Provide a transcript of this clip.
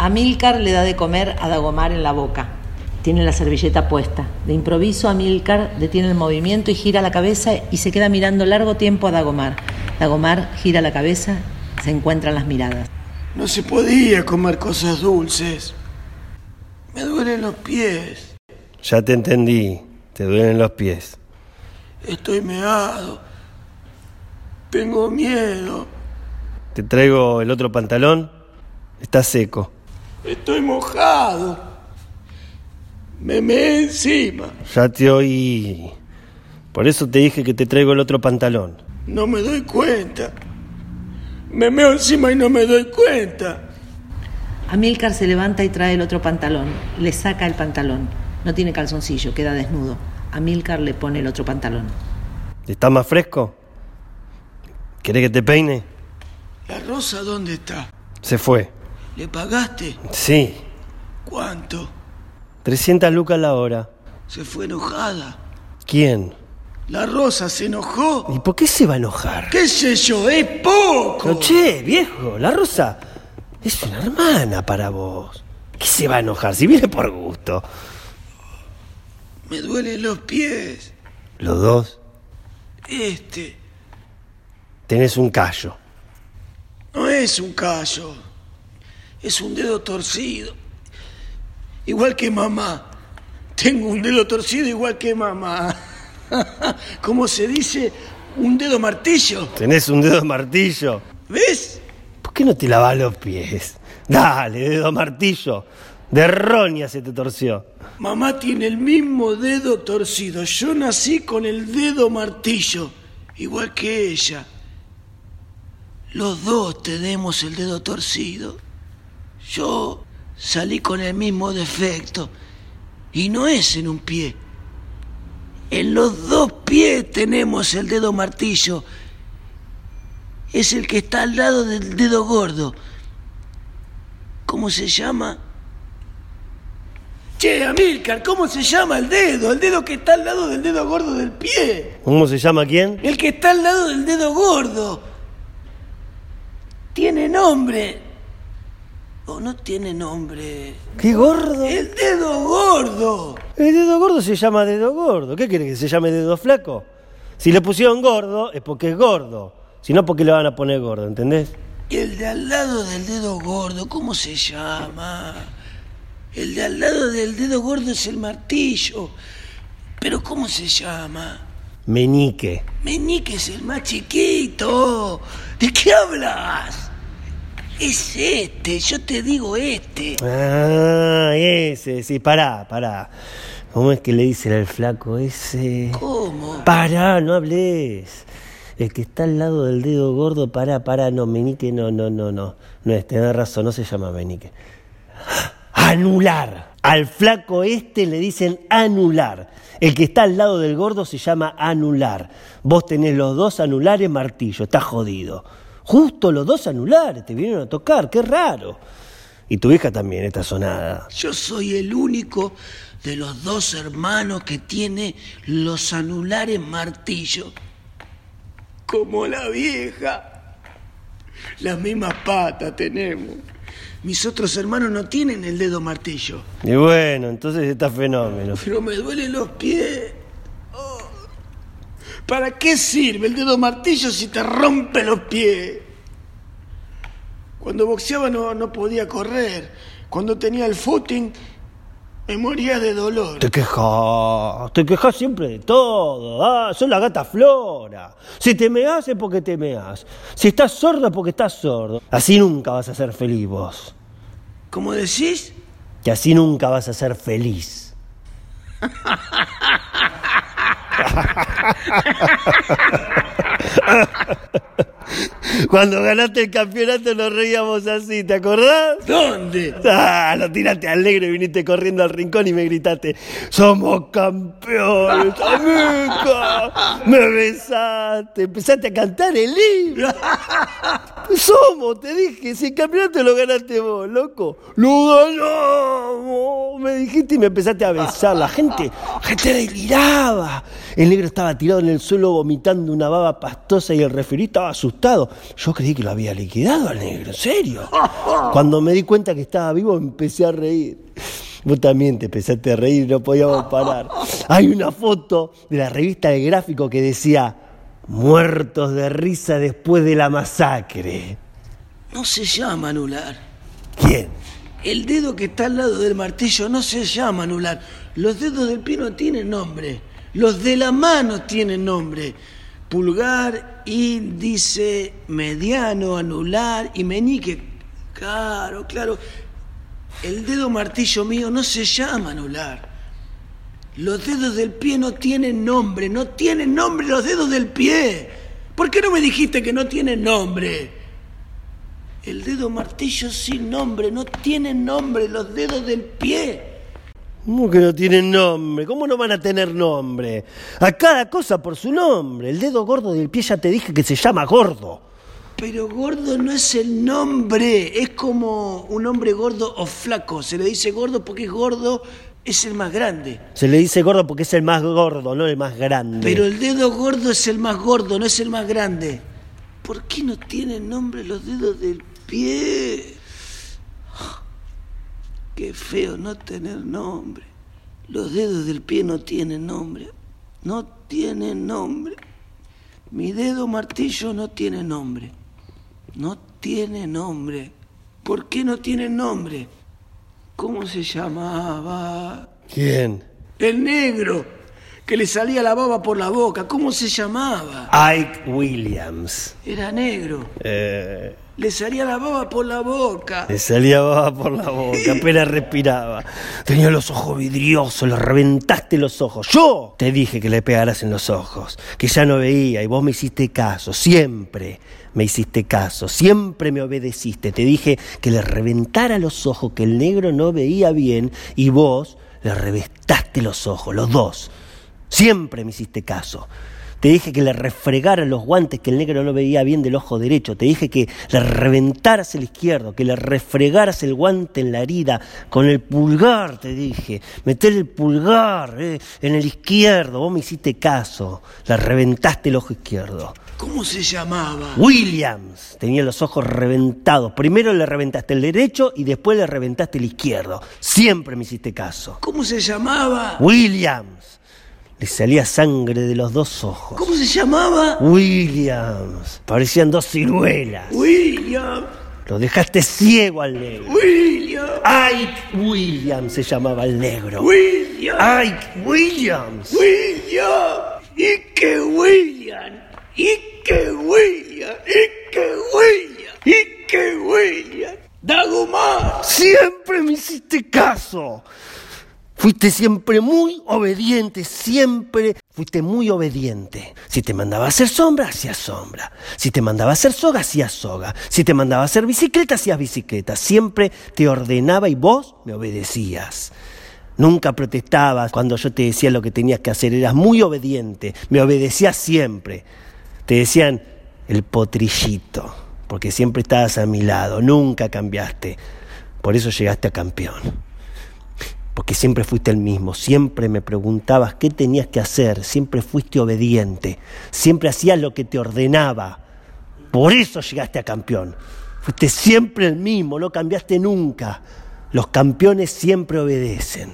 Amílcar le da de comer a Dagomar en la boca. Tiene la servilleta puesta. De improviso, Amílcar detiene el movimiento y gira la cabeza y se queda mirando largo tiempo a Dagomar. Dagomar gira la cabeza, se encuentran las miradas. No se podía comer cosas dulces. Me duelen los pies. Ya te entendí, te duelen los pies. Estoy meado. Tengo miedo. Te traigo el otro pantalón. Está seco. Estoy mojado. Me me encima. Ya te oí. Por eso te dije que te traigo el otro pantalón. No me doy cuenta. Me meo encima y no me doy cuenta. Amílcar se levanta y trae el otro pantalón. Le saca el pantalón. No tiene calzoncillo, queda desnudo. Amílcar le pone el otro pantalón. ¿Está más fresco? ¿Querés que te peine? ¿La rosa dónde está? Se fue. ¿Le pagaste? Sí. ¿Cuánto? 300 lucas la hora. Se fue enojada. ¿Quién? La rosa se enojó. ¿Y por qué se va a enojar? ¿Qué sé yo? Es poco. Pero che, viejo, la Rosa es una hermana para vos. ¿Qué se va a enojar si viene por gusto? Me duelen los pies. Los dos Este tenés un callo. no es un callo. Es un dedo torcido. Igual que mamá. Tengo un dedo torcido igual que mamá. ¿Cómo se dice? Un dedo martillo. Tenés un dedo martillo. ¿Ves? ¿Por qué no te lavas los pies? Dale, dedo martillo. De roña se te torció. Mamá tiene el mismo dedo torcido. Yo nací con el dedo martillo, igual que ella. Los dos tenemos el dedo torcido. Yo salí con el mismo defecto. Y no es en un pie. En los dos pies tenemos el dedo martillo. Es el que está al lado del dedo gordo. ¿Cómo se llama? Che, Amílcar, ¿cómo se llama el dedo? El dedo que está al lado del dedo gordo del pie. ¿Cómo se llama quién? El que está al lado del dedo gordo. Tiene nombre. ¿O no tiene nombre? ¿Qué gordo? El dedo gordo. El dedo gordo se llama dedo gordo. ¿Qué quiere que se llame dedo flaco? Si le pusieron gordo es porque es gordo. Si no, porque le van a poner gordo, ¿entendés? Y el de al lado del dedo gordo, ¿cómo se llama? El de al lado del dedo gordo es el martillo. Pero ¿cómo se llama? Meñique. Meñique es el más chiquito. ¿De qué hablas? Es este, yo te digo este. Ah, ese, sí, pará, pará. ¿Cómo es que le dicen al flaco ese? ¿Cómo? Pará, no hables. El que está al lado del dedo gordo, pará, pará, no, meñique, no, no, no, no. No es, tenés razón, no se llama meñique. Anular. Al flaco este le dicen anular. El que está al lado del gordo se llama anular. Vos tenés los dos anulares martillo, estás jodido. Justo los dos anulares te vinieron a tocar, qué raro. Y tu hija también está sonada. Yo soy el único de los dos hermanos que tiene los anulares martillo. Como la vieja. Las mismas patas tenemos. Mis otros hermanos no tienen el dedo martillo. Y bueno, entonces está fenómeno. Pero me duelen los pies. ¿Para qué sirve el dedo martillo si te rompe los pies? Cuando boxeaba no, no podía correr. Cuando tenía el footing me moría de dolor. Te quejas, te quejas siempre de todo. Ah, sos la gata flora. Si te meas es porque te meas. Si estás sordo es porque estás sordo. Así nunca vas a ser feliz vos. ¿Cómo decís? Que así nunca vas a ser feliz. Cuando ganaste el campeonato nos reíamos así, ¿te acordás? ¿Dónde? Ah, lo tiraste alegre y viniste corriendo al rincón y me gritaste, somos campeones, amiga. Me besaste, empezaste a cantar el himno. Somos, te dije, si el lo ganaste vos, loco. Lo ganamos. Me dijiste y me empezaste a besar. La gente, la gente deliraba. El negro estaba tirado en el suelo vomitando una baba pastosa y el referí estaba asustado. yo creí que lo había liquidado al negro, en serio. Cuando me di cuenta que estaba vivo empecé a reír. Vos también te empezaste a reír, no podíamos parar. Hay una foto de la revista de gráfico que decía, muertos de risa después de la masacre. No se llama anular. ¿Quién? El dedo que está al lado del martillo no se llama anular. Los dedos del pie no tienen nombre. Los de la mano tienen nombre. Pulgar, índice, mediano, anular y meñique. Claro, claro. El dedo martillo mío no se llama anular. Los dedos del pie no tienen nombre, no tienen nombre los dedos del pie. ¿Por qué no me dijiste que no tienen nombre? El dedo martillo sin nombre, no tienen nombre los dedos del pie. ¿Cómo que no tienen nombre? ¿Cómo no van a tener nombre? A cada cosa por su nombre. El dedo gordo del pie ya te dije que se llama gordo. Pero gordo no es el nombre, es como un hombre gordo o flaco. Se le dice gordo porque es gordo, es el más grande. Se le dice gordo porque es el más gordo, no el más grande. Pero el dedo gordo es el más gordo, no es el más grande. ¿Por qué no tienen nombre los dedos del pie? Qué feo no tener nombre. Los dedos del pie no tienen nombre. No tienen nombre. Mi dedo martillo no tiene nombre. No tiene nombre. ¿Por qué no tiene nombre? ¿Cómo se llamaba? ¿Quién? El negro, que le salía la baba por la boca. ¿Cómo se llamaba? Ike Williams. Era negro. Eh, Le salía la baba por la boca. le salía baba por la boca, apenas respiraba. Tenía los ojos vidriosos, le reventaste los ojos. Yo te dije que le pegaras en los ojos, que ya no veía y vos me hiciste caso, siempre me hiciste caso, siempre me obedeciste. Te dije que le reventara los ojos, que el negro no veía bien y vos le reventaste los ojos, los dos. Siempre me hiciste caso. Te dije que le refregara los guantes que el negro no veía bien del ojo derecho. Te dije que le reventaras el izquierdo, que le refregaras el guante en la herida con el pulgar, te dije. Meter el pulgar eh, en el izquierdo. Vos me hiciste caso. Le reventaste el ojo izquierdo. ¿Cómo se llamaba? Williams tenía los ojos reventados. Primero le reventaste el derecho y después le reventaste el izquierdo. Siempre me hiciste caso. ¿Cómo se llamaba? Williams. Le salía sangre de los dos ojos. ¿Cómo se llamaba? Williams. Parecían dos ciruelas. William. Lo dejaste ciego al negro. William. Ike Williams se llamaba el negro. William. Ike Williams. William. Ike William. Ike William. Ike William. Ike William. Dagomar. Siempre me hiciste caso. Fuiste siempre muy obediente, siempre fuiste muy obediente. Si te mandaba a hacer sombra, hacías sombra. Si te mandaba a hacer soga, hacías soga. Si te mandaba a hacer bicicleta, hacías bicicleta. Siempre te ordenaba y vos me obedecías. Nunca protestabas cuando yo te decía lo que tenías que hacer. Eras muy obediente. Me obedecías siempre. Te decían el potrillito, porque siempre estabas a mi lado. Nunca cambiaste. Por eso llegaste a campeón porque siempre fuiste el mismo, siempre me preguntabas qué tenías que hacer, siempre fuiste obediente, siempre hacías lo que te ordenaba. Por eso llegaste a campeón. Fuiste siempre el mismo, no cambiaste nunca. Los campeones siempre obedecen.